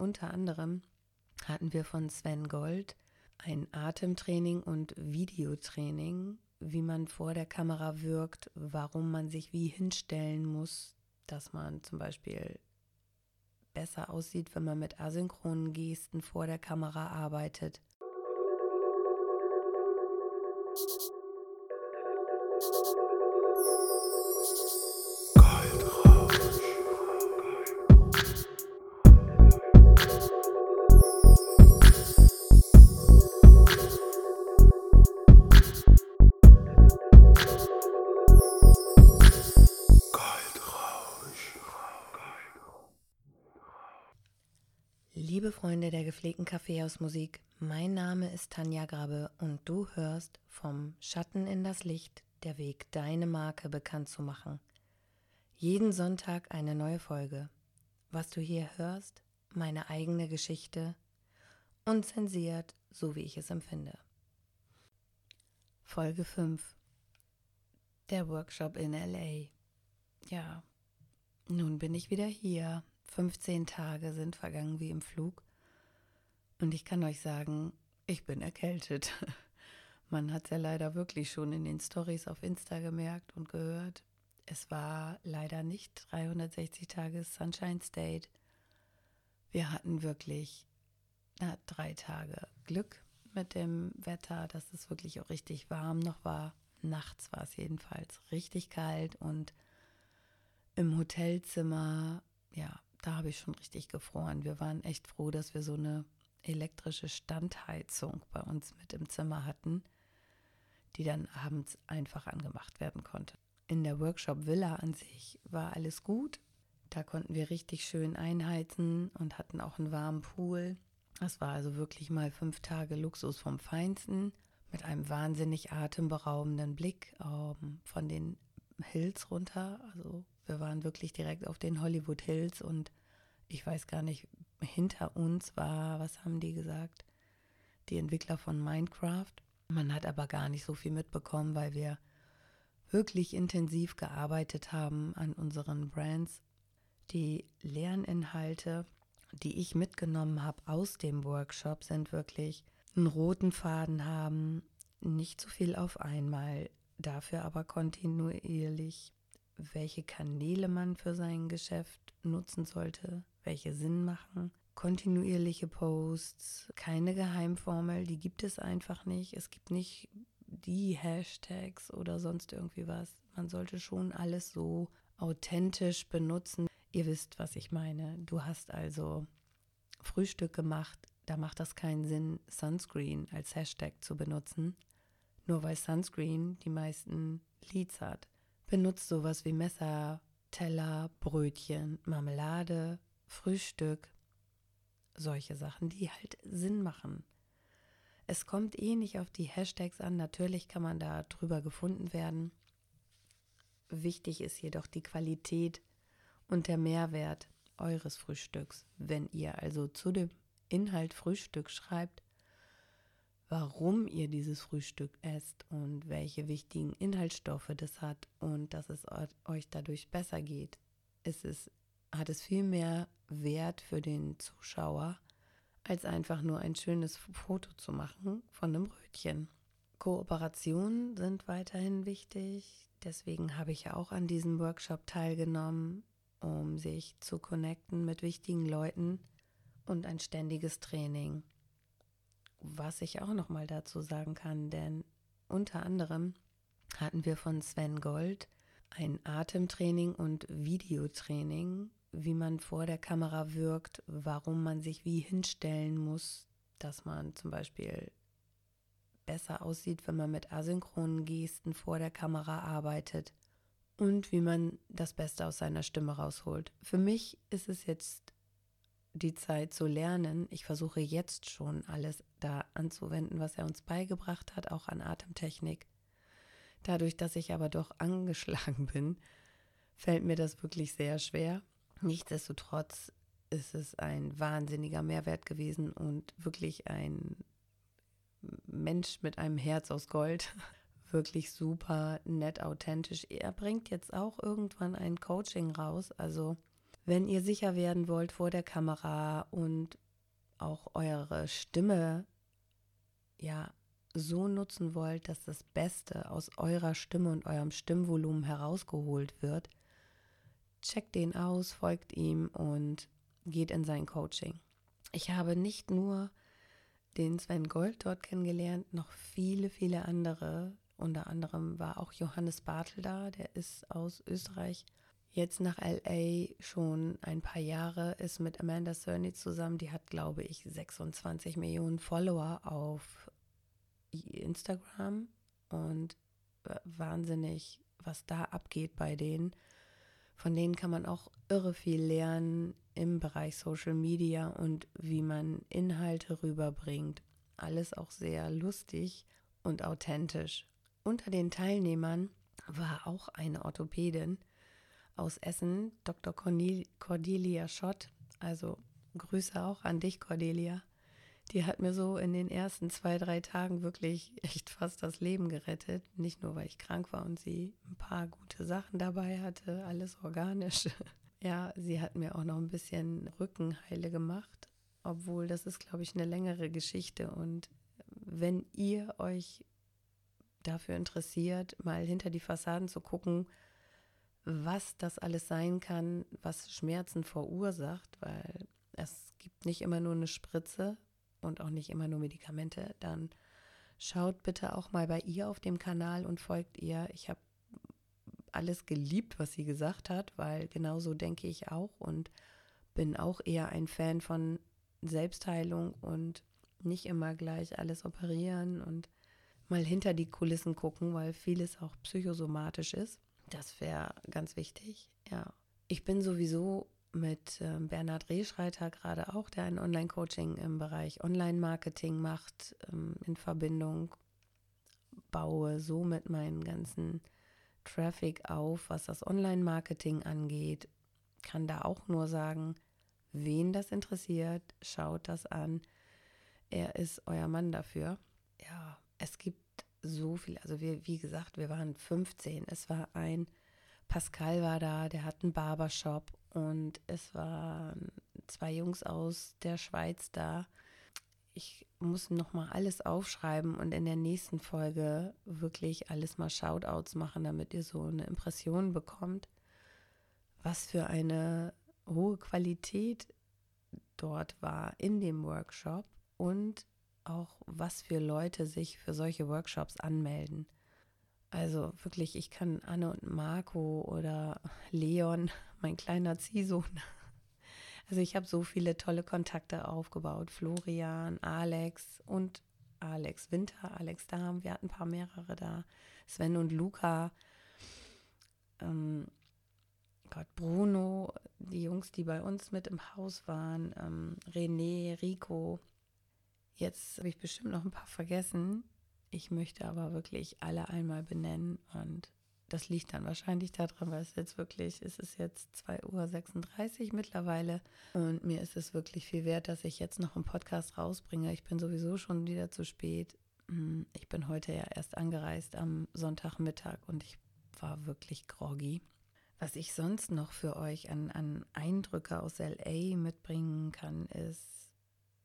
unter anderem hatten wir von Sven Gold ein Atemtraining und Videotraining, wie man vor der Kamera wirkt, warum man sich wie hinstellen muss, dass man zum Beispiel besser aussieht, wenn man mit asynchronen Gesten vor der Kamera arbeitet. Gepflegten Kaffeehausmusik, mein Name ist Tanja Grabe und du hörst vom Schatten in das Licht, der Weg, deine Marke bekannt zu machen. Jeden Sonntag eine neue Folge. Was du hier hörst, meine eigene Geschichte, unzensiert, so wie ich es empfinde. Folge 5 Der Workshop in LA. Ja, nun bin ich wieder hier 15 Tage sind vergangen wie im Flug. Und ich kann euch sagen, ich bin erkältet. Man hat es ja leider wirklich schon in den Stories auf Insta gemerkt und gehört. Es war leider nicht 360 Tage Sunshine State. Wir hatten wirklich na, drei Tage Glück mit dem Wetter, dass es wirklich auch richtig warm noch war. Nachts war es jedenfalls richtig kalt und im Hotelzimmer, ja, da habe ich schon richtig gefroren. Wir waren echt froh, dass wir so eine elektrische Standheizung bei uns mit im Zimmer hatten, die dann abends einfach angemacht werden konnte. In der Workshop Villa an sich war alles gut. Da konnten wir richtig schön einheizen und hatten auch einen warmen Pool. Das war also wirklich mal fünf Tage Luxus vom Feinsten mit einem wahnsinnig atemberaubenden Blick ähm, von den Hills runter. Also wir waren wirklich direkt auf den Hollywood Hills und ich weiß gar nicht, hinter uns war, was haben die gesagt? Die Entwickler von Minecraft. Man hat aber gar nicht so viel mitbekommen, weil wir wirklich intensiv gearbeitet haben an unseren Brands. Die Lerninhalte, die ich mitgenommen habe aus dem Workshop, sind wirklich einen roten Faden haben, nicht so viel auf einmal, dafür aber kontinuierlich welche Kanäle man für sein Geschäft nutzen sollte, welche Sinn machen. Kontinuierliche Posts, keine Geheimformel, die gibt es einfach nicht. Es gibt nicht die Hashtags oder sonst irgendwie was. Man sollte schon alles so authentisch benutzen. Ihr wisst, was ich meine. Du hast also Frühstück gemacht, da macht das keinen Sinn, Sunscreen als Hashtag zu benutzen, nur weil Sunscreen die meisten Leads hat benutzt sowas wie Messer, Teller, Brötchen, Marmelade, Frühstück, solche Sachen, die halt Sinn machen. Es kommt eh nicht auf die Hashtags an, natürlich kann man da drüber gefunden werden. Wichtig ist jedoch die Qualität und der Mehrwert eures Frühstücks. Wenn ihr also zu dem Inhalt Frühstück schreibt, warum ihr dieses Frühstück esst und welche wichtigen Inhaltsstoffe das hat und dass es euch dadurch besser geht, ist es, hat es viel mehr Wert für den Zuschauer, als einfach nur ein schönes Foto zu machen von einem Brötchen. Kooperationen sind weiterhin wichtig, deswegen habe ich ja auch an diesem Workshop teilgenommen, um sich zu connecten mit wichtigen Leuten und ein ständiges Training was ich auch noch mal dazu sagen kann, denn unter anderem hatten wir von Sven Gold ein Atemtraining und Videotraining, wie man vor der Kamera wirkt, warum man sich wie hinstellen muss, dass man zum Beispiel besser aussieht, wenn man mit asynchronen Gesten vor der Kamera arbeitet und wie man das Beste aus seiner Stimme rausholt. Für mich ist es jetzt die Zeit zu lernen. Ich versuche jetzt schon alles da anzuwenden, was er uns beigebracht hat, auch an Atemtechnik. Dadurch, dass ich aber doch angeschlagen bin, fällt mir das wirklich sehr schwer. Nichtsdestotrotz ist es ein wahnsinniger Mehrwert gewesen und wirklich ein Mensch mit einem Herz aus Gold. Wirklich super, nett, authentisch. Er bringt jetzt auch irgendwann ein Coaching raus. Also Wenn ihr sicher werden wollt vor der Kamera und auch eure Stimme ja so nutzen wollt, dass das Beste aus eurer Stimme und eurem Stimmvolumen herausgeholt wird, checkt den aus, folgt ihm und geht in sein Coaching. Ich habe nicht nur den Sven Gold dort kennengelernt, noch viele, viele andere. Unter anderem war auch Johannes Bartel da, der ist aus Österreich. Jetzt nach LA schon ein paar Jahre, ist mit Amanda Cerny zusammen. Die hat, glaube ich, 26 Millionen Follower auf Instagram und wahnsinnig, was da abgeht bei denen. Von denen kann man auch irre viel lernen im Bereich Social Media und wie man Inhalte rüberbringt. Alles auch sehr lustig und authentisch. Unter den Teilnehmern war auch eine Orthopädin aus Essen, Dr. Cordelia Schott. Also Grüße auch an dich, Cordelia. Die hat mir so in den ersten zwei, drei Tagen wirklich echt fast das Leben gerettet. Nicht nur, weil ich krank war und sie ein paar gute Sachen dabei hatte, alles organisch. Ja, sie hat mir auch noch ein bisschen Rückenheile gemacht, obwohl das ist, glaube ich, eine längere Geschichte. Und wenn ihr euch dafür interessiert, mal hinter die Fassaden zu gucken, was das alles sein kann, was Schmerzen verursacht, weil es gibt nicht immer nur eine Spritze und auch nicht immer nur Medikamente, dann schaut bitte auch mal bei ihr auf dem Kanal und folgt ihr. Ich habe alles geliebt, was sie gesagt hat, weil genauso denke ich auch und bin auch eher ein Fan von Selbstheilung und nicht immer gleich alles operieren und mal hinter die Kulissen gucken, weil vieles auch psychosomatisch ist. Das wäre ganz wichtig. Ja, ich bin sowieso mit äh, Bernhard Rehschreiter gerade auch, der ein Online-Coaching im Bereich Online-Marketing macht, ähm, in Verbindung baue somit meinen ganzen Traffic auf, was das Online-Marketing angeht. Kann da auch nur sagen, wen das interessiert, schaut das an. Er ist euer Mann dafür. Ja, es gibt so viel. Also wir, wie gesagt, wir waren 15. Es war ein Pascal war da, der hat einen Barbershop und es waren zwei Jungs aus der Schweiz da. Ich muss noch mal alles aufschreiben und in der nächsten Folge wirklich alles mal Shoutouts machen, damit ihr so eine Impression bekommt, was für eine hohe Qualität dort war in dem Workshop und auch was für Leute sich für solche Workshops anmelden. Also wirklich, ich kann Anne und Marco oder Leon, mein kleiner Ziehsohn. Also ich habe so viele tolle Kontakte aufgebaut. Florian, Alex und Alex Winter, Alex Dahm, wir hatten ein paar mehrere da. Sven und Luca. Ähm, Gott, Bruno, die Jungs, die bei uns mit im Haus waren, ähm, René, Rico. Jetzt habe ich bestimmt noch ein paar vergessen. Ich möchte aber wirklich alle einmal benennen und das liegt dann wahrscheinlich daran, weil es jetzt wirklich, es ist jetzt 2.36 Uhr mittlerweile und mir ist es wirklich viel wert, dass ich jetzt noch einen Podcast rausbringe. Ich bin sowieso schon wieder zu spät. Hm, ich bin heute ja erst angereist am Sonntagmittag und ich war wirklich groggy. Was ich sonst noch für euch an, an Eindrücke aus LA mitbringen kann, ist,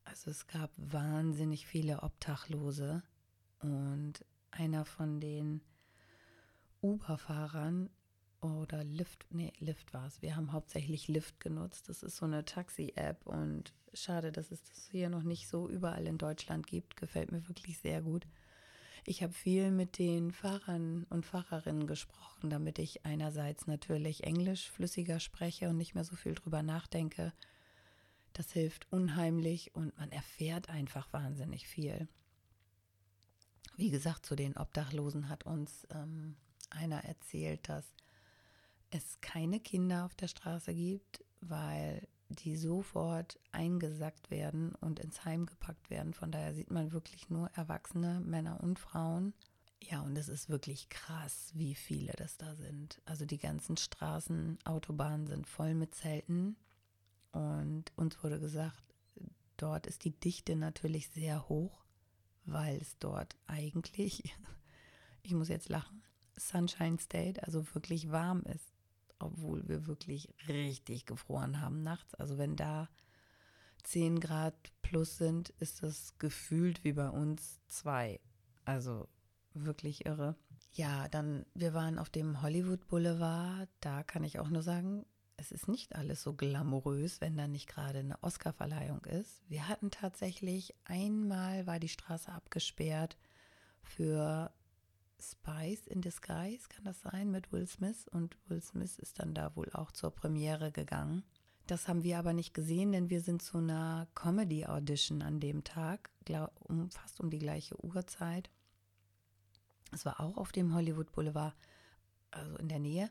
also es gab wahnsinnig viele Obdachlose und einer von den Uber-Fahrern oder Lyft, nee, Lyft war es. Wir haben hauptsächlich Lyft genutzt. Das ist so eine Taxi-App und schade, dass es das hier noch nicht so überall in Deutschland gibt. Gefällt mir wirklich sehr gut. Ich habe viel mit den Fahrern und Fahrerinnen gesprochen, damit ich einerseits natürlich Englisch flüssiger spreche und nicht mehr so viel drüber nachdenke. Das hilft unheimlich und man erfährt einfach wahnsinnig viel. Wie gesagt, zu den Obdachlosen hat uns ähm, einer erzählt, dass es keine Kinder auf der Straße gibt, weil die sofort eingesackt werden und ins Heim gepackt werden. Von daher sieht man wirklich nur Erwachsene, Männer und Frauen. Ja, und es ist wirklich krass, wie viele das da sind. Also die ganzen Straßen, Autobahnen sind voll mit Zelten. Und uns wurde gesagt, dort ist die Dichte natürlich sehr hoch weil es dort eigentlich, ich muss jetzt lachen, Sunshine State, also wirklich warm ist. obwohl wir wirklich richtig gefroren haben nachts. Also wenn da 10 Grad plus sind, ist das gefühlt wie bei uns zwei. Also wirklich irre. Ja, dann, wir waren auf dem Hollywood Boulevard. Da kann ich auch nur sagen, es ist nicht alles so glamourös, wenn da nicht gerade eine Oscarverleihung ist. Wir hatten tatsächlich einmal war die Straße abgesperrt für Spice in Disguise, kann das sein, mit Will Smith. Und Will Smith ist dann da wohl auch zur Premiere gegangen. Das haben wir aber nicht gesehen, denn wir sind zu einer Comedy-Audition an dem Tag, glaub, um, fast um die gleiche Uhrzeit. Es war auch auf dem Hollywood Boulevard, also in der Nähe.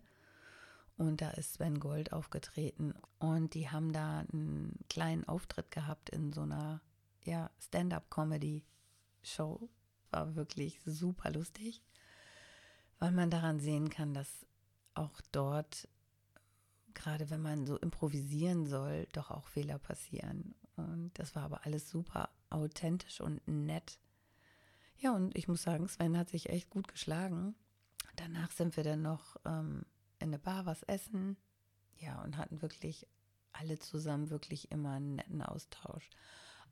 Und da ist Sven Gold aufgetreten. Und die haben da einen kleinen Auftritt gehabt in so einer ja, Stand-up-Comedy-Show. War wirklich super lustig, weil man daran sehen kann, dass auch dort, gerade wenn man so improvisieren soll, doch auch Fehler passieren. Und das war aber alles super authentisch und nett. Ja, und ich muss sagen, Sven hat sich echt gut geschlagen. Danach sind wir dann noch ähm, in eine Bar was essen. Ja, und hatten wirklich alle zusammen wirklich immer einen netten Austausch.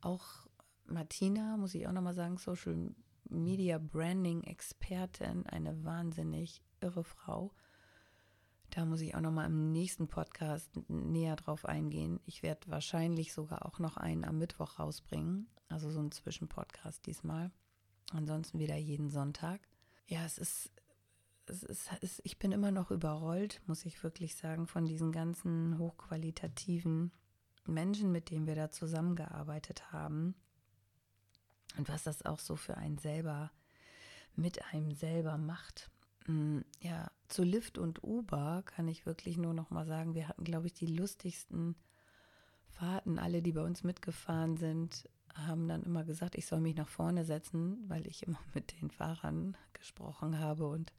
Auch Martina, muss ich auch nochmal sagen, Social Media Branding Expertin, eine wahnsinnig irre Frau. Da muss ich auch nochmal im nächsten Podcast näher drauf eingehen. Ich werde wahrscheinlich sogar auch noch einen am Mittwoch rausbringen. Also so einen Zwischenpodcast diesmal. Ansonsten wieder jeden Sonntag. Ja, es ist es ist, es, ich bin immer noch überrollt, muss ich wirklich sagen, von diesen ganzen hochqualitativen Menschen, mit denen wir da zusammengearbeitet haben. Und was das auch so für einen selber, mit einem selber macht. Mm, ja, zu Lyft und Uber kann ich wirklich nur noch mal sagen, wir hatten, glaube ich, die lustigsten Fahrten. Alle, die bei uns mitgefahren sind, haben dann immer gesagt, ich soll mich nach vorne setzen, weil ich immer mit den Fahrern gesprochen habe und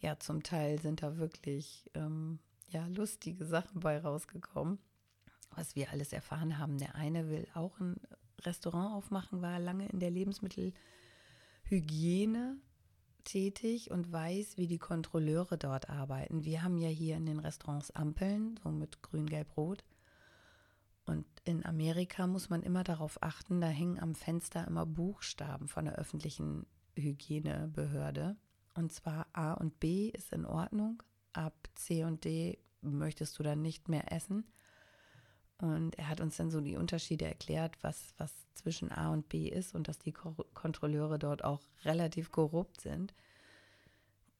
ja, zum Teil sind da wirklich ähm, ja, lustige Sachen bei rausgekommen, was wir alles erfahren haben. Der eine will auch ein Restaurant aufmachen, war lange in der Lebensmittelhygiene tätig und weiß, wie die Kontrolleure dort arbeiten. Wir haben ja hier in den Restaurants Ampeln, so mit grün, gelb, rot. Und in Amerika muss man immer darauf achten, da hängen am Fenster immer Buchstaben von der öffentlichen Hygienebehörde. Und zwar A und B ist in Ordnung. Ab C und D möchtest du dann nicht mehr essen. Und er hat uns dann so die Unterschiede erklärt, was, was zwischen A und B ist und dass die Kontrolleure dort auch relativ korrupt sind.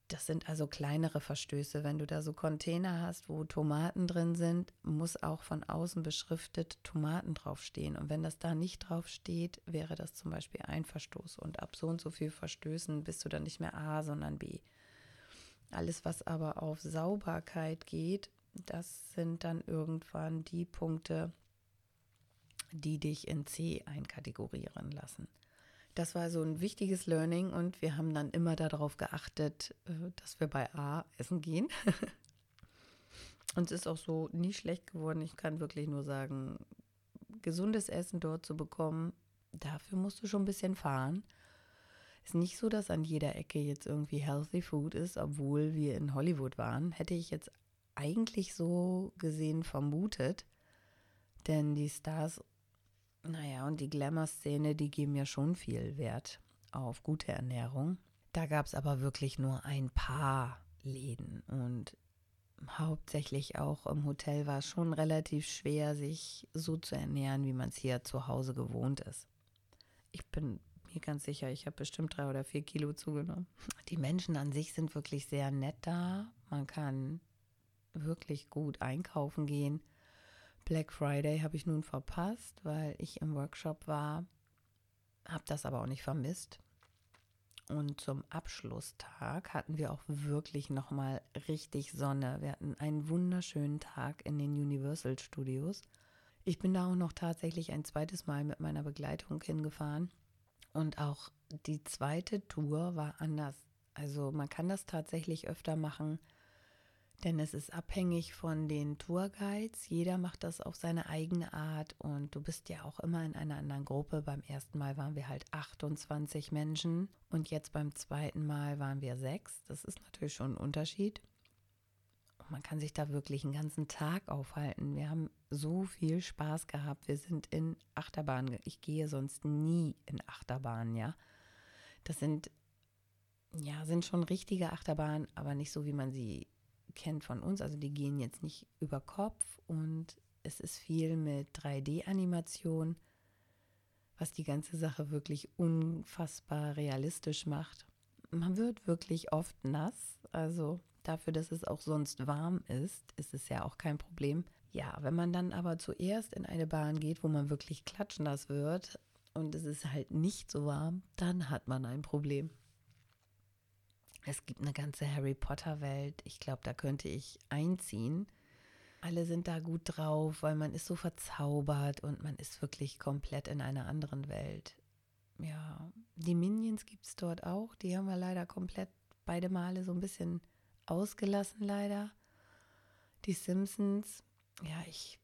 Das sind also kleinere Verstöße. Wenn du da so Container hast, wo Tomaten drin sind, muss auch von außen beschriftet Tomaten draufstehen. Und wenn das da nicht draufsteht, wäre das zum Beispiel ein Verstoß. Und ab so und so viel Verstößen bist du dann nicht mehr A, sondern B. Alles, was aber auf Sauberkeit geht, das sind dann irgendwann die Punkte, die dich in C einkategorieren lassen. Das war so ein wichtiges Learning und wir haben dann immer darauf geachtet, äh, dass wir bei A essen gehen. und es ist auch so nie schlecht geworden. Ich kann wirklich nur sagen, gesundes Essen dort zu bekommen, dafür musst du schon ein bisschen fahren. Ist nicht so, dass an jeder Ecke jetzt irgendwie Healthy Food ist, obwohl wir in Hollywood waren. Hätte ich jetzt eigentlich so gesehen vermutet. Denn die Stars naja, und die Glamour-Szene, die geben ja schon viel Wert auf gute Ernährung. Da gab es aber wirklich nur ein paar Läden und hauptsächlich auch im Hotel war es schon relativ schwer, sich so zu ernähren, wie man es hier zu Hause gewohnt ist. Ich bin mir ganz sicher, ich habe bestimmt drei oder vier Kilo zugenommen. Die Menschen an sich sind wirklich sehr nett da. Man kann wirklich gut einkaufen gehen. Black Friday habe ich nun verpasst, weil ich im Workshop war, habe das aber auch nicht vermisst. Und zum Abschlusstag hatten wir auch wirklich nochmal richtig Sonne. Wir hatten einen wunderschönen Tag in den Universal Studios. Ich bin da auch noch tatsächlich ein zweites Mal mit meiner Begleitung hingefahren. Und auch die zweite Tour war anders. Also man kann das tatsächlich öfter machen, denn es ist abhängig von den Tourguides. Jeder macht das auf seine eigene Art und du bist ja auch immer in einer anderen Gruppe. Beim ersten Mal waren wir halt 28 Menschen und jetzt beim zweiten Mal waren wir sechs. Das ist natürlich schon ein Unterschied. man kann sich da wirklich einen ganzen Tag aufhalten. Wir haben so viel Spaß gehabt. Wir sind in Achterbahn. Ich gehe sonst nie in Achterbahn, ja. Das sind, ja, sind schon richtige Achterbahnen, aber nicht so, wie man sie kennt von uns. Also die gehen jetzt nicht über Kopf und es ist viel mit 3D-Animation, was die ganze Sache wirklich unfassbar realistisch macht. Man wird wirklich oft nass, also dafür, dass es auch sonst warm ist, ist es ja auch kein Problem. Ja, wenn man dann aber zuerst in eine Bahn geht, wo man wirklich klatschnass wird und es ist halt nicht so warm, dann hat man ein Problem. Es gibt eine ganze Harry Potter-Welt. Ich glaube, da könnte ich einziehen. Alle sind da gut drauf, weil man ist so verzaubert und man ist wirklich komplett in einer anderen Welt. Ja, die Minions gibt es dort auch. Die haben wir leider komplett beide Male so ein bisschen ausgelassen, leider. Die Simpsons, ja, ich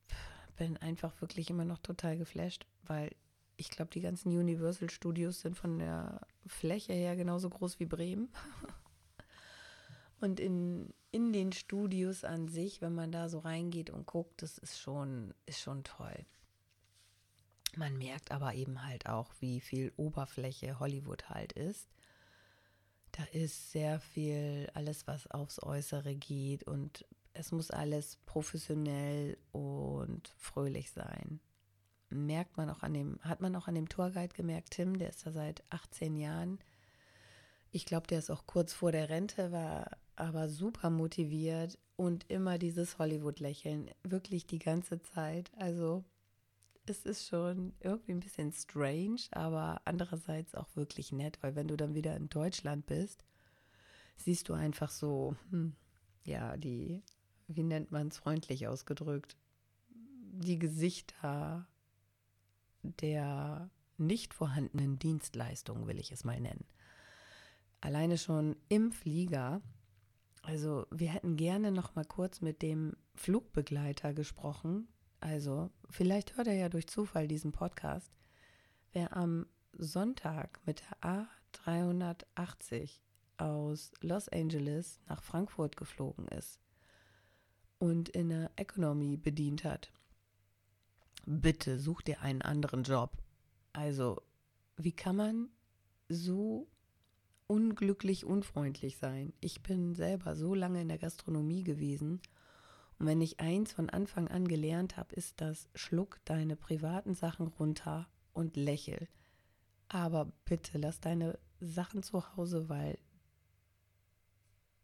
bin einfach wirklich immer noch total geflasht, weil ich glaube, die ganzen Universal Studios sind von der Fläche her genauso groß wie Bremen. Und in, in den Studios an sich, wenn man da so reingeht und guckt, das ist schon, ist schon toll. Man merkt aber eben halt auch, wie viel Oberfläche Hollywood halt ist. Da ist sehr viel, alles was aufs Äußere geht und es muss alles professionell und fröhlich sein. Merkt man auch an dem, hat man auch an dem Tourguide gemerkt, Tim, der ist da seit 18 Jahren. Ich glaube, der ist auch kurz vor der Rente, war aber super motiviert und immer dieses Hollywood-Lächeln, wirklich die ganze Zeit. Also es ist schon irgendwie ein bisschen strange, aber andererseits auch wirklich nett, weil wenn du dann wieder in Deutschland bist, siehst du einfach so, hm, ja, die, wie nennt man es freundlich ausgedrückt, die Gesichter der nicht vorhandenen Dienstleistungen, will ich es mal nennen. Alleine schon im Flieger also wir hätten gerne noch mal kurz mit dem Flugbegleiter gesprochen. Also vielleicht hört er ja durch Zufall diesen Podcast. Wer am Sonntag mit der A380 aus Los Angeles nach Frankfurt geflogen ist und in der Economy bedient hat, bitte such dir einen anderen Job. Also, wie kann man so unglücklich unfreundlich sein. Ich bin selber so lange in der Gastronomie gewesen. Und wenn ich eins von Anfang an gelernt habe, ist das, schluck deine privaten Sachen runter und lächel. Aber bitte lass deine Sachen zu Hause, weil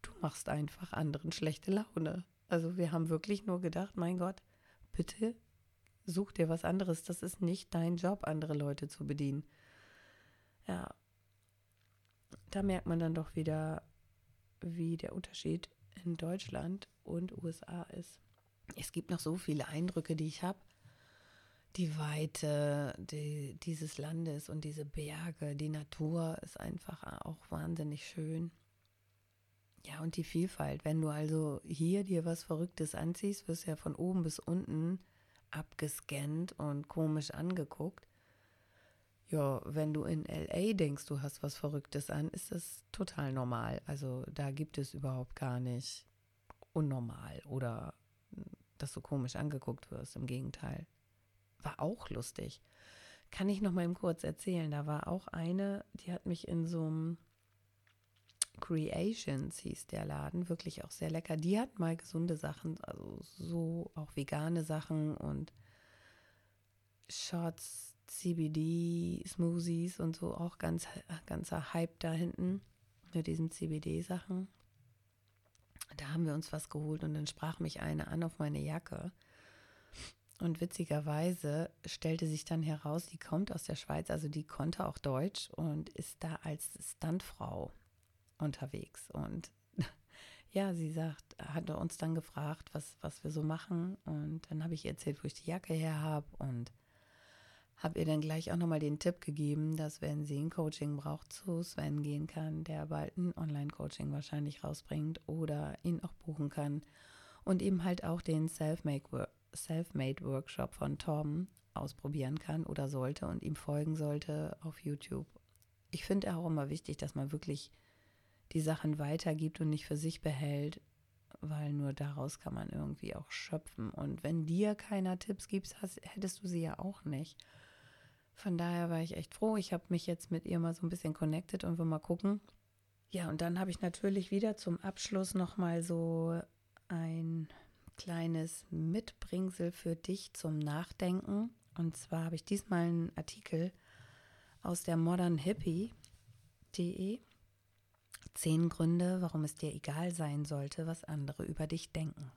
du machst einfach anderen schlechte Laune. Also wir haben wirklich nur gedacht, mein Gott, bitte such dir was anderes. Das ist nicht dein Job, andere Leute zu bedienen. Ja, da merkt man dann doch wieder, wie der Unterschied in Deutschland und USA ist. Es gibt noch so viele Eindrücke, die ich habe. Die Weite die, dieses Landes und diese Berge, die Natur ist einfach auch wahnsinnig schön. Ja, und die Vielfalt. Wenn du also hier dir was Verrücktes anziehst, wirst du ja von oben bis unten abgescannt und komisch angeguckt. Ja, wenn du in LA denkst, du hast was Verrücktes an, ist das total normal. Also da gibt es überhaupt gar nicht unnormal oder dass du komisch angeguckt wirst. Im Gegenteil. War auch lustig. Kann ich noch mal eben kurz erzählen. Da war auch eine, die hat mich in so einem Creations hieß der Laden, wirklich auch sehr lecker. Die hat mal gesunde Sachen, also so auch vegane Sachen und Shots CBD-Smoothies und so auch ganz ganzer Hype da hinten mit diesen CBD-Sachen. Da haben wir uns was geholt und dann sprach mich eine an auf meine Jacke. Und witzigerweise stellte sich dann heraus, die kommt aus der Schweiz, also die konnte auch Deutsch und ist da als Stuntfrau unterwegs. Und ja, sie sagt, hatte uns dann gefragt, was, was wir so machen. Und dann habe ich erzählt, wo ich die Jacke her habe und habe ihr dann gleich auch nochmal den Tipp gegeben, dass wenn sie ein Coaching braucht, zu Sven gehen kann, der bald ein Online-Coaching wahrscheinlich rausbringt oder ihn auch buchen kann und eben halt auch den Self-Made-Workshop von Tom ausprobieren kann oder sollte und ihm folgen sollte auf YouTube. Ich finde auch immer wichtig, dass man wirklich die Sachen weitergibt und nicht für sich behält, weil nur daraus kann man irgendwie auch schöpfen. Und wenn dir keiner Tipps gibt, hättest du sie ja auch nicht. Von daher war ich echt froh. Ich habe mich jetzt mit ihr mal so ein bisschen connected und will mal gucken. Ja, und dann habe ich natürlich wieder zum Abschluss nochmal so ein kleines Mitbringsel für dich zum Nachdenken. Und zwar habe ich diesmal einen Artikel aus der modernhippie.de. Zehn Gründe, warum es dir egal sein sollte, was andere über dich denken.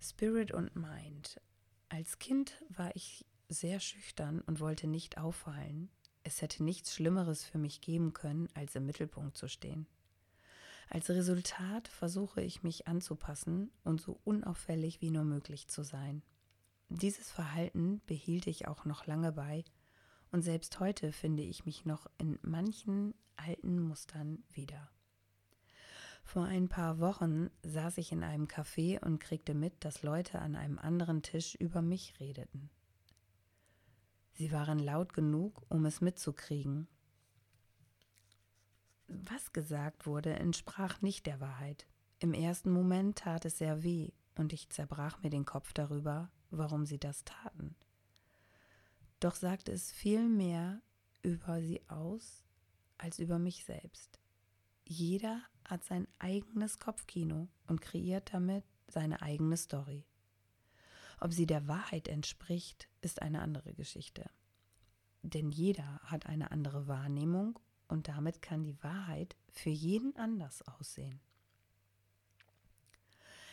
Spirit und Mind. Als Kind war ich sehr schüchtern und wollte nicht auffallen. Es hätte nichts Schlimmeres für mich geben können, als im Mittelpunkt zu stehen. Als Resultat versuche ich mich anzupassen und so unauffällig wie nur möglich zu sein. Dieses Verhalten behielt ich auch noch lange bei, und selbst heute finde ich mich noch in manchen alten Mustern wieder. Vor ein paar Wochen saß ich in einem Café und kriegte mit, dass Leute an einem anderen Tisch über mich redeten. Sie waren laut genug, um es mitzukriegen. Was gesagt wurde, entsprach nicht der Wahrheit. Im ersten Moment tat es sehr weh, und ich zerbrach mir den Kopf darüber, warum sie das taten. Doch sagte es viel mehr über sie aus als über mich selbst. Jeder hat sein eigenes Kopfkino und kreiert damit seine eigene Story. Ob sie der Wahrheit entspricht, ist eine andere Geschichte. Denn jeder hat eine andere Wahrnehmung und damit kann die Wahrheit für jeden anders aussehen.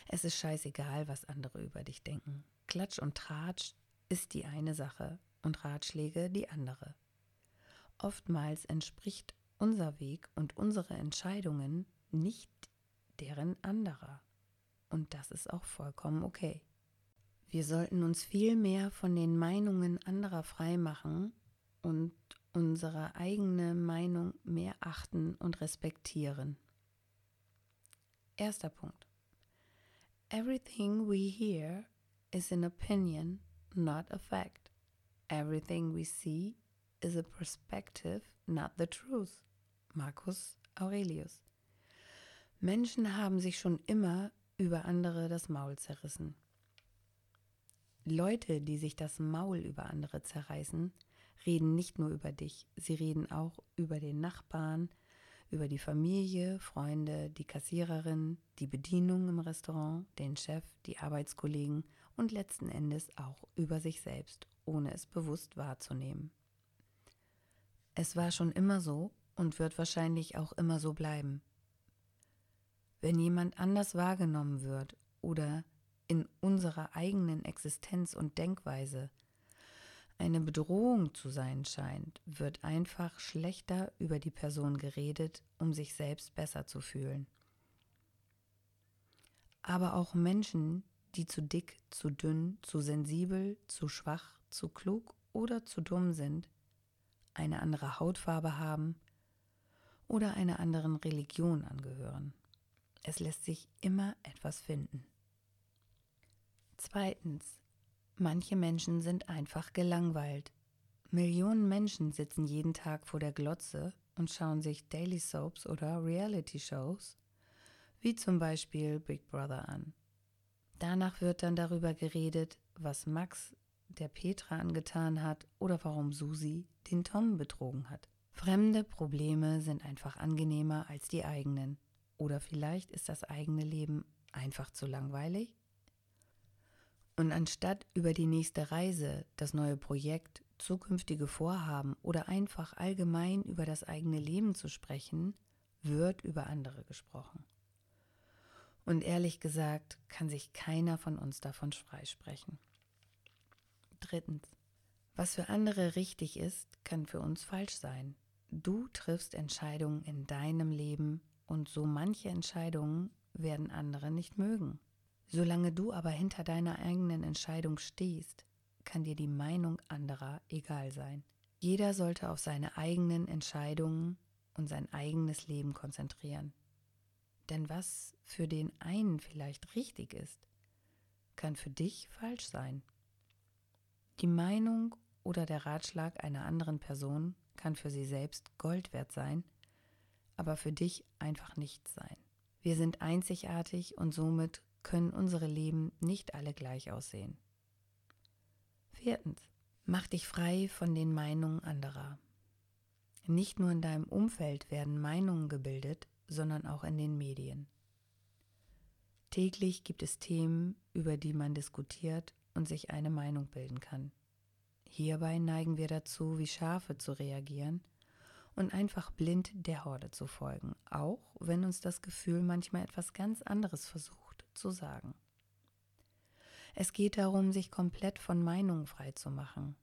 Es ist scheißegal, was andere über dich denken. Klatsch und Tratsch ist die eine Sache und Ratschläge die andere. Oftmals entspricht unser Weg und unsere Entscheidungen nicht deren anderer. Und das ist auch vollkommen okay. Wir sollten uns viel mehr von den Meinungen anderer freimachen und unsere eigene Meinung mehr achten und respektieren. Erster Punkt. Everything we hear is an opinion, not a fact. Everything we see is a perspective, not the truth. Marcus Aurelius. Menschen haben sich schon immer über andere das Maul zerrissen. Leute, die sich das Maul über andere zerreißen, reden nicht nur über dich, sie reden auch über den Nachbarn, über die Familie, Freunde, die Kassiererin, die Bedienung im Restaurant, den Chef, die Arbeitskollegen und letzten Endes auch über sich selbst, ohne es bewusst wahrzunehmen. Es war schon immer so und wird wahrscheinlich auch immer so bleiben. Wenn jemand anders wahrgenommen wird oder in unserer eigenen Existenz und Denkweise eine Bedrohung zu sein scheint, wird einfach schlechter über die Person geredet, um sich selbst besser zu fühlen. Aber auch Menschen, die zu dick, zu dünn, zu sensibel, zu schwach, zu klug oder zu dumm sind, eine andere Hautfarbe haben oder einer anderen Religion angehören. Es lässt sich immer etwas finden. Zweitens, Manche Menschen sind einfach gelangweilt. Millionen Menschen sitzen jeden Tag vor der Glotze und schauen sich Daily Soaps oder Reality Shows, wie zum Beispiel Big Brother an. Danach wird dann darüber geredet, was Max der Petra angetan hat oder warum Susi den Tom betrogen hat. Fremde Probleme sind einfach angenehmer als die eigenen. Oder vielleicht ist das eigene Leben einfach zu langweilig? Und anstatt über die nächste Reise, das neue Projekt, zukünftige Vorhaben oder einfach allgemein über das eigene Leben zu sprechen, wird über andere gesprochen. Und ehrlich gesagt kann sich keiner von uns davon freisprechen. Drittens. Was für andere richtig ist, kann für uns falsch sein. Du triffst Entscheidungen in deinem Leben und so manche Entscheidungen werden andere nicht mögen. Solange du aber hinter deiner eigenen Entscheidung stehst, kann dir die Meinung anderer egal sein. Jeder sollte auf seine eigenen Entscheidungen und sein eigenes Leben konzentrieren. Denn was für den einen vielleicht richtig ist, kann für dich falsch sein. Die Meinung oder der Ratschlag einer anderen Person kann für sie selbst Gold wert sein, aber für dich einfach nichts sein. Wir sind einzigartig und somit können unsere Leben nicht alle gleich aussehen. Viertens. Mach dich frei von den Meinungen anderer. Nicht nur in deinem Umfeld werden Meinungen gebildet, sondern auch in den Medien. Täglich gibt es Themen, über die man diskutiert und sich eine Meinung bilden kann. Hierbei neigen wir dazu, wie Schafe zu reagieren und einfach blind der Horde zu folgen, auch wenn uns das Gefühl manchmal etwas ganz anderes versucht zu sagen. Es geht darum, sich komplett von Meinungen frei zu machen.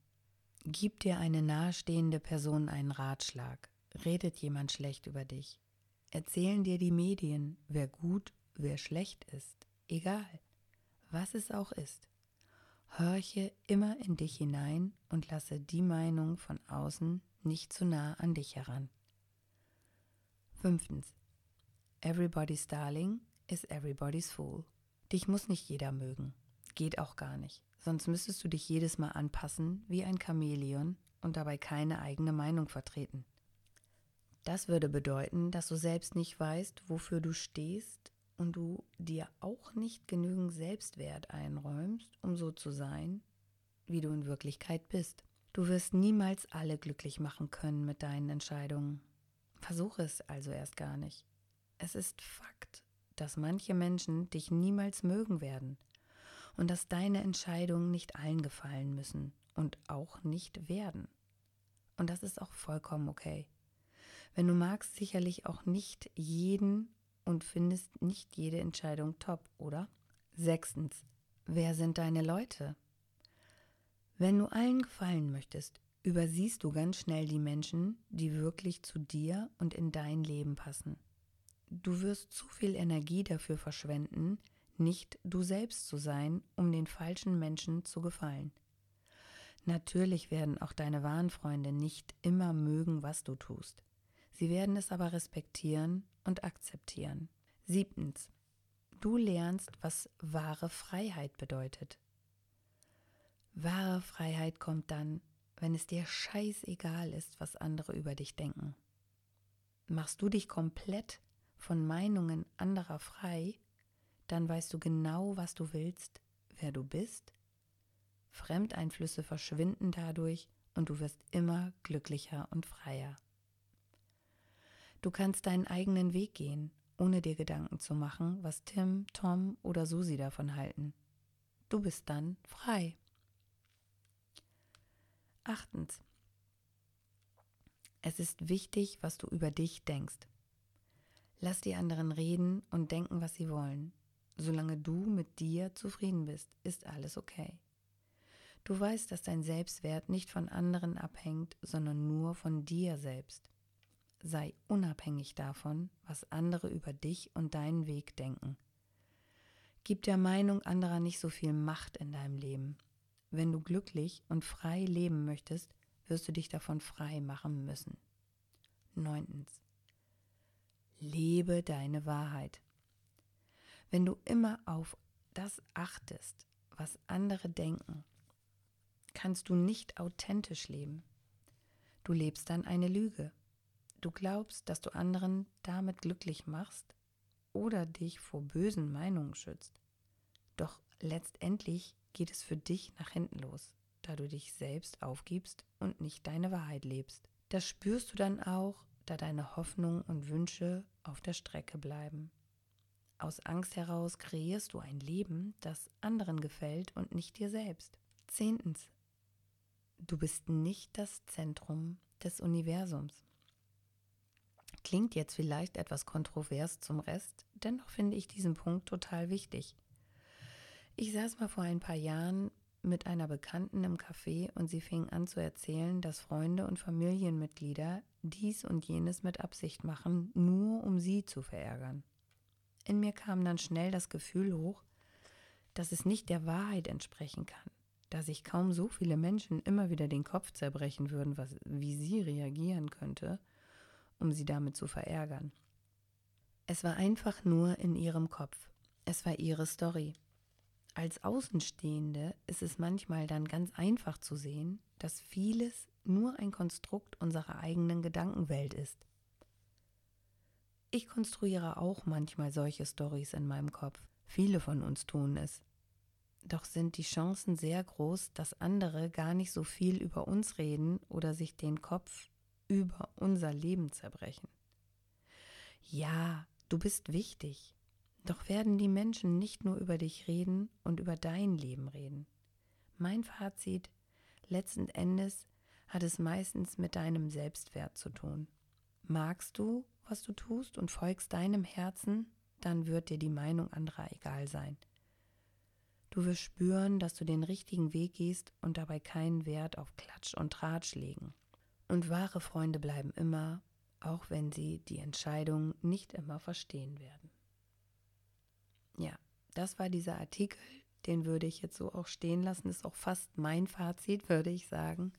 Gibt dir eine nahestehende Person einen Ratschlag? Redet jemand schlecht über dich? Erzählen dir die Medien, wer gut, wer schlecht ist? Egal, was es auch ist. Horche immer in dich hinein und lasse die Meinung von außen nicht zu nah an dich heran. Fünftens. Everybody's Darling is everybody's Fool. Dich muss nicht jeder mögen. Geht auch gar nicht. Sonst müsstest du dich jedes Mal anpassen wie ein Chamäleon und dabei keine eigene Meinung vertreten. Das würde bedeuten, dass du selbst nicht weißt, wofür du stehst und du dir auch nicht genügend Selbstwert einräumst, um so zu sein, wie du in Wirklichkeit bist. Du wirst niemals alle glücklich machen können mit deinen Entscheidungen. Versuche es also erst gar nicht. Es ist Fakt, dass manche Menschen dich niemals mögen werden und dass deine Entscheidungen nicht allen gefallen müssen und auch nicht werden. Und das ist auch vollkommen okay. Wenn du magst sicherlich auch nicht jeden und findest nicht jede Entscheidung top, oder? Sechstens, wer sind deine Leute? Wenn du allen gefallen möchtest, übersiehst du ganz schnell die Menschen, die wirklich zu dir und in dein Leben passen. Du wirst zu viel Energie dafür verschwenden, nicht du selbst zu sein, um den falschen Menschen zu gefallen. Natürlich werden auch deine wahren Freunde nicht immer mögen, was du tust. Sie werden es aber respektieren und akzeptieren. Siebtens. Du lernst, was wahre Freiheit bedeutet. Wahre Freiheit kommt dann, wenn es dir scheißegal ist, was andere über dich denken. Machst du dich komplett von Meinungen anderer frei, dann weißt du genau, was du willst, wer du bist. Fremdeinflüsse verschwinden dadurch und du wirst immer glücklicher und freier. Du kannst deinen eigenen Weg gehen, ohne dir Gedanken zu machen, was Tim, Tom oder Susi davon halten. Du bist dann frei. Achtens. Es ist wichtig, was du über dich denkst. Lass die anderen reden und denken, was sie wollen. Solange du mit dir zufrieden bist, ist alles okay. Du weißt, dass dein Selbstwert nicht von anderen abhängt, sondern nur von dir selbst sei unabhängig davon, was andere über dich und deinen Weg denken. Gib der Meinung anderer nicht so viel Macht in deinem Leben. Wenn du glücklich und frei leben möchtest, wirst du dich davon frei machen müssen. Neuntens. Lebe deine Wahrheit. Wenn du immer auf das achtest, was andere denken, kannst du nicht authentisch leben. Du lebst dann eine Lüge. Du glaubst, dass du anderen damit glücklich machst oder dich vor bösen Meinungen schützt. Doch letztendlich geht es für dich nach hinten los, da du dich selbst aufgibst und nicht deine Wahrheit lebst. Das spürst du dann auch, da deine Hoffnungen und Wünsche auf der Strecke bleiben. Aus Angst heraus kreierst du ein Leben, das anderen gefällt und nicht dir selbst. Zehntens. Du bist nicht das Zentrum des Universums. Klingt jetzt vielleicht etwas kontrovers zum Rest, dennoch finde ich diesen Punkt total wichtig. Ich saß mal vor ein paar Jahren mit einer Bekannten im Café und sie fing an zu erzählen, dass Freunde und Familienmitglieder dies und jenes mit Absicht machen, nur um sie zu verärgern. In mir kam dann schnell das Gefühl hoch, dass es nicht der Wahrheit entsprechen kann, da sich kaum so viele Menschen immer wieder den Kopf zerbrechen würden, was, wie sie reagieren könnte, um sie damit zu verärgern. Es war einfach nur in ihrem Kopf. Es war ihre Story. Als Außenstehende ist es manchmal dann ganz einfach zu sehen, dass vieles nur ein Konstrukt unserer eigenen Gedankenwelt ist. Ich konstruiere auch manchmal solche Stories in meinem Kopf. Viele von uns tun es. Doch sind die Chancen sehr groß, dass andere gar nicht so viel über uns reden oder sich den Kopf über unser Leben zerbrechen. Ja, du bist wichtig, doch werden die Menschen nicht nur über dich reden und über dein Leben reden. Mein Fazit, letzten Endes hat es meistens mit deinem Selbstwert zu tun. Magst du, was du tust und folgst deinem Herzen, dann wird dir die Meinung anderer egal sein. Du wirst spüren, dass du den richtigen Weg gehst und dabei keinen Wert auf Klatsch und Tratsch legen. Und wahre Freunde bleiben immer, auch wenn sie die Entscheidung nicht immer verstehen werden. Ja, das war dieser Artikel, den würde ich jetzt so auch stehen lassen, ist auch fast mein Fazit, würde ich sagen.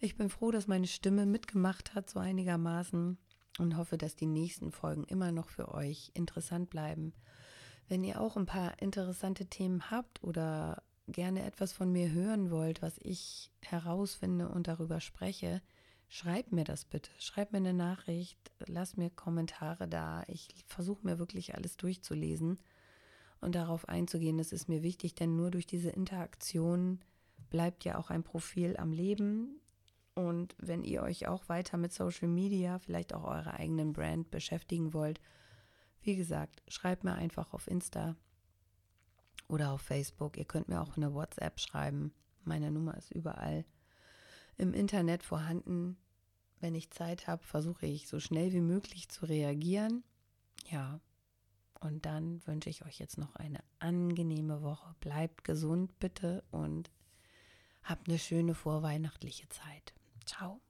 Ich bin froh, dass meine Stimme mitgemacht hat, so einigermaßen, und hoffe, dass die nächsten Folgen immer noch für euch interessant bleiben. Wenn ihr auch ein paar interessante Themen habt oder gerne etwas von mir hören wollt, was ich herausfinde und darüber spreche, schreibt mir das bitte. Schreibt mir eine Nachricht, lasst mir Kommentare da. Ich versuche mir wirklich alles durchzulesen und darauf einzugehen. Das ist mir wichtig, denn nur durch diese Interaktion bleibt ja auch ein Profil am Leben. Und wenn ihr euch auch weiter mit Social Media, vielleicht auch eurer eigenen Brand beschäftigen wollt, wie gesagt, schreibt mir einfach auf Insta oder auf Facebook. Ihr könnt mir auch eine WhatsApp schreiben. Meine Nummer ist überall im Internet vorhanden. Wenn ich Zeit habe, versuche ich so schnell wie möglich zu reagieren. Ja, und dann wünsche ich euch jetzt noch eine angenehme Woche. Bleibt gesund bitte und habt eine schöne vorweihnachtliche Zeit. Ciao.